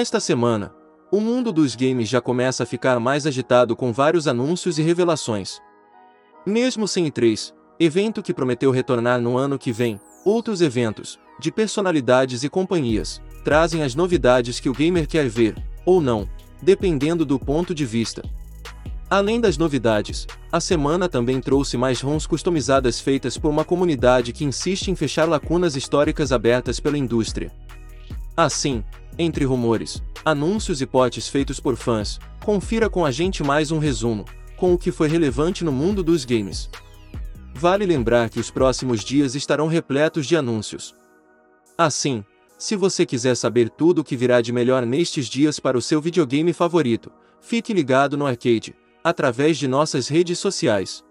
Esta semana, o mundo dos games já começa a ficar mais agitado com vários anúncios e revelações. Mesmo sem E3, evento que prometeu retornar no ano que vem, outros eventos, de personalidades e companhias, trazem as novidades que o gamer quer ver, ou não, dependendo do ponto de vista. Além das novidades, a semana também trouxe mais ROMs customizadas feitas por uma comunidade que insiste em fechar lacunas históricas abertas pela indústria. Assim, entre rumores, anúncios e potes feitos por fãs, confira com a gente mais um resumo, com o que foi relevante no mundo dos games. Vale lembrar que os próximos dias estarão repletos de anúncios. Assim, se você quiser saber tudo o que virá de melhor nestes dias para o seu videogame favorito, fique ligado no arcade através de nossas redes sociais.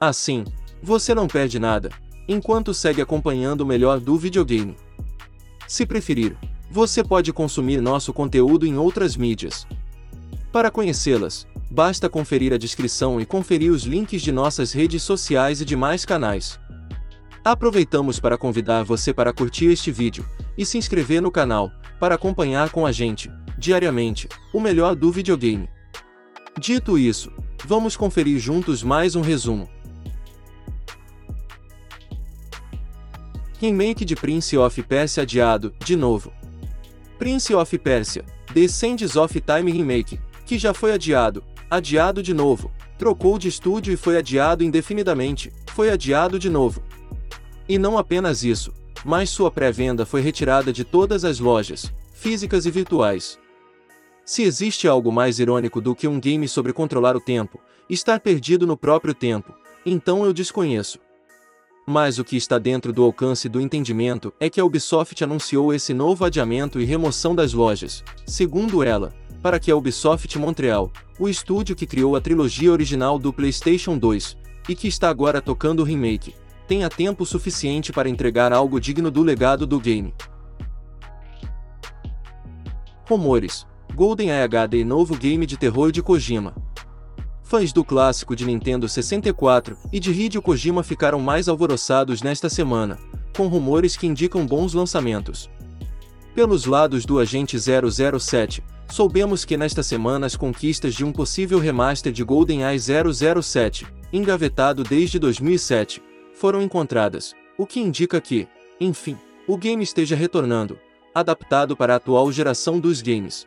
Assim, você não perde nada, enquanto segue acompanhando o melhor do videogame. Se preferir, você pode consumir nosso conteúdo em outras mídias. Para conhecê-las, basta conferir a descrição e conferir os links de nossas redes sociais e demais canais. Aproveitamos para convidar você para curtir este vídeo e se inscrever no canal, para acompanhar com a gente, diariamente, o melhor do videogame. Dito isso, vamos conferir juntos mais um resumo. Remake de Prince of Persia adiado, de novo. Prince of Persia, Sands of Time Remake, que já foi adiado, adiado de novo, trocou de estúdio e foi adiado indefinidamente, foi adiado de novo. E não apenas isso, mas sua pré-venda foi retirada de todas as lojas, físicas e virtuais. Se existe algo mais irônico do que um game sobre controlar o tempo, estar perdido no próprio tempo, então eu desconheço. Mas o que está dentro do alcance do entendimento é que a Ubisoft anunciou esse novo adiamento e remoção das lojas, segundo ela, para que a Ubisoft Montreal, o estúdio que criou a trilogia original do PlayStation 2, e que está agora tocando o remake, tenha tempo suficiente para entregar algo digno do legado do game. Rumores GoldenEye HD novo game de terror de Kojima. Fãs do clássico de Nintendo 64 e de Hideo Kojima ficaram mais alvoroçados nesta semana, com rumores que indicam bons lançamentos. Pelos lados do Agente 007, soubemos que nesta semana as conquistas de um possível remaster de GoldenEye 007, engavetado desde 2007, foram encontradas, o que indica que, enfim, o game esteja retornando, adaptado para a atual geração dos games.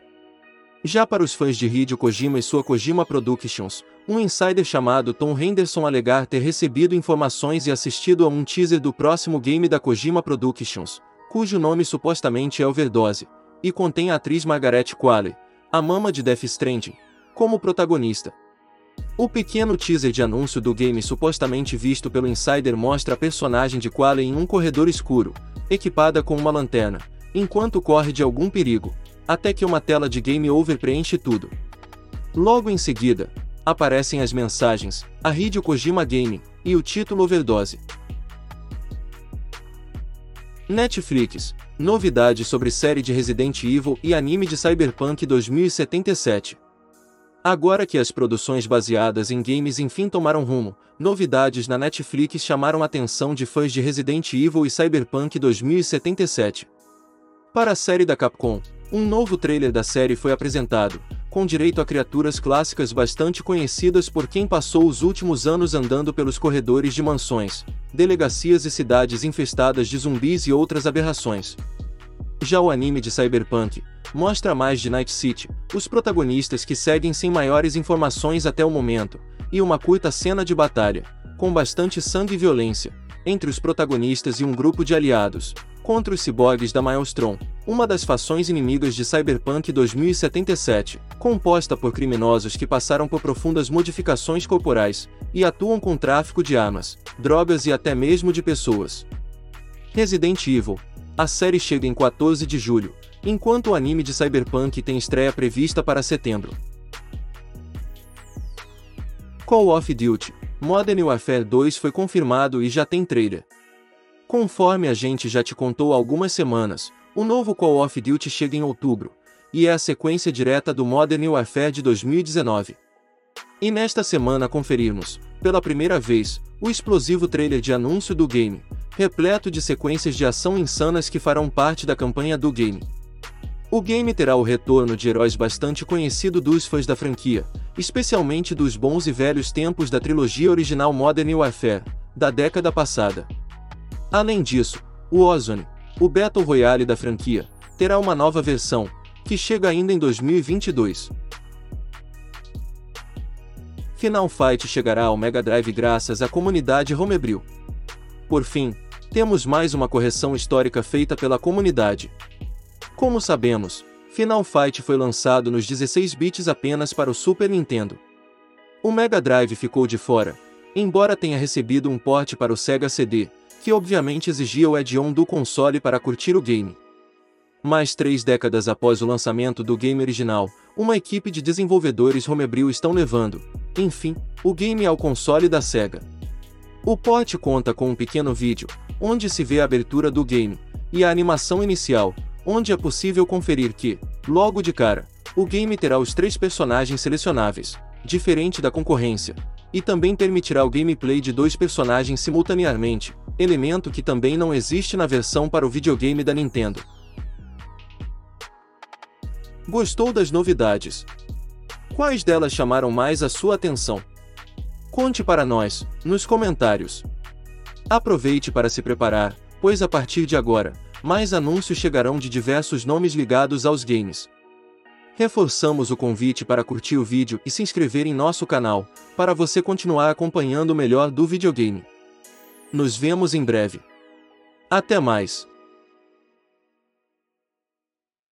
Já para os fãs de Hideo Kojima e sua Kojima Productions, um insider chamado Tom Henderson alegar ter recebido informações e assistido a um teaser do próximo game da Kojima Productions, cujo nome supostamente é Overdose, e contém a atriz Margaret Qualley, a mama de Death Stranding, como protagonista. O pequeno teaser de anúncio do game supostamente visto pelo insider mostra a personagem de Qualley em um corredor escuro, equipada com uma lanterna, enquanto corre de algum perigo, até que uma tela de Game Over preenche tudo. Logo em seguida, aparecem as mensagens, a Hideo Kojima Gaming, e o título Overdose. Netflix, novidade sobre série de Resident Evil e anime de Cyberpunk 2077. Agora que as produções baseadas em games enfim tomaram rumo, novidades na Netflix chamaram a atenção de fãs de Resident Evil e Cyberpunk 2077. Para a série da Capcom, um novo trailer da série foi apresentado, com direito a criaturas clássicas bastante conhecidas por quem passou os últimos anos andando pelos corredores de mansões, delegacias e cidades infestadas de zumbis e outras aberrações. Já o anime de Cyberpunk mostra mais de Night City, os protagonistas que seguem sem maiores informações até o momento, e uma curta cena de batalha, com bastante sangue e violência, entre os protagonistas e um grupo de aliados, contra os ciborgues da Maelstrom, uma das fações inimigas de Cyberpunk 2077, composta por criminosos que passaram por profundas modificações corporais e atuam com tráfico de armas, drogas e até mesmo de pessoas. Resident Evil. A série chega em 14 de julho, enquanto o anime de Cyberpunk tem estreia prevista para setembro. Call of Duty Modern Warfare 2 foi confirmado e já tem trailer. Conforme a gente já te contou há algumas semanas, o novo Call of Duty chega em outubro, e é a sequência direta do Modern Warfare de 2019. E nesta semana conferimos, pela primeira vez, o explosivo trailer de anúncio do game, repleto de sequências de ação insanas que farão parte da campanha do game. O game terá o retorno de heróis bastante conhecido dos fãs da franquia, especialmente dos bons e velhos tempos da trilogia original Modern Warfare, da década passada. Além disso, o Ozone, o Battle Royale da franquia, terá uma nova versão, que chega ainda em 2022. Final Fight chegará ao Mega Drive graças à comunidade Homebrew. Por fim, temos mais uma correção histórica feita pela comunidade. Como sabemos, Final Fight foi lançado nos 16 bits apenas para o Super Nintendo. O Mega Drive ficou de fora, embora tenha recebido um porte para o Sega CD, que obviamente exigia o add-on do console para curtir o game. Mais três décadas após o lançamento do game original, uma equipe de desenvolvedores homebrew estão levando, enfim, o game ao console da SEGA. O port conta com um pequeno vídeo, onde se vê a abertura do game, e a animação inicial, onde é possível conferir que, logo de cara, o game terá os três personagens selecionáveis, diferente da concorrência, e também permitirá o gameplay de dois personagens simultaneamente, elemento que também não existe na versão para o videogame da Nintendo. Gostou das novidades? Quais delas chamaram mais a sua atenção? Conte para nós, nos comentários. Aproveite para se preparar, pois a partir de agora, mais anúncios chegarão de diversos nomes ligados aos games. Reforçamos o convite para curtir o vídeo e se inscrever em nosso canal, para você continuar acompanhando o melhor do videogame. Nos vemos em breve. Até mais!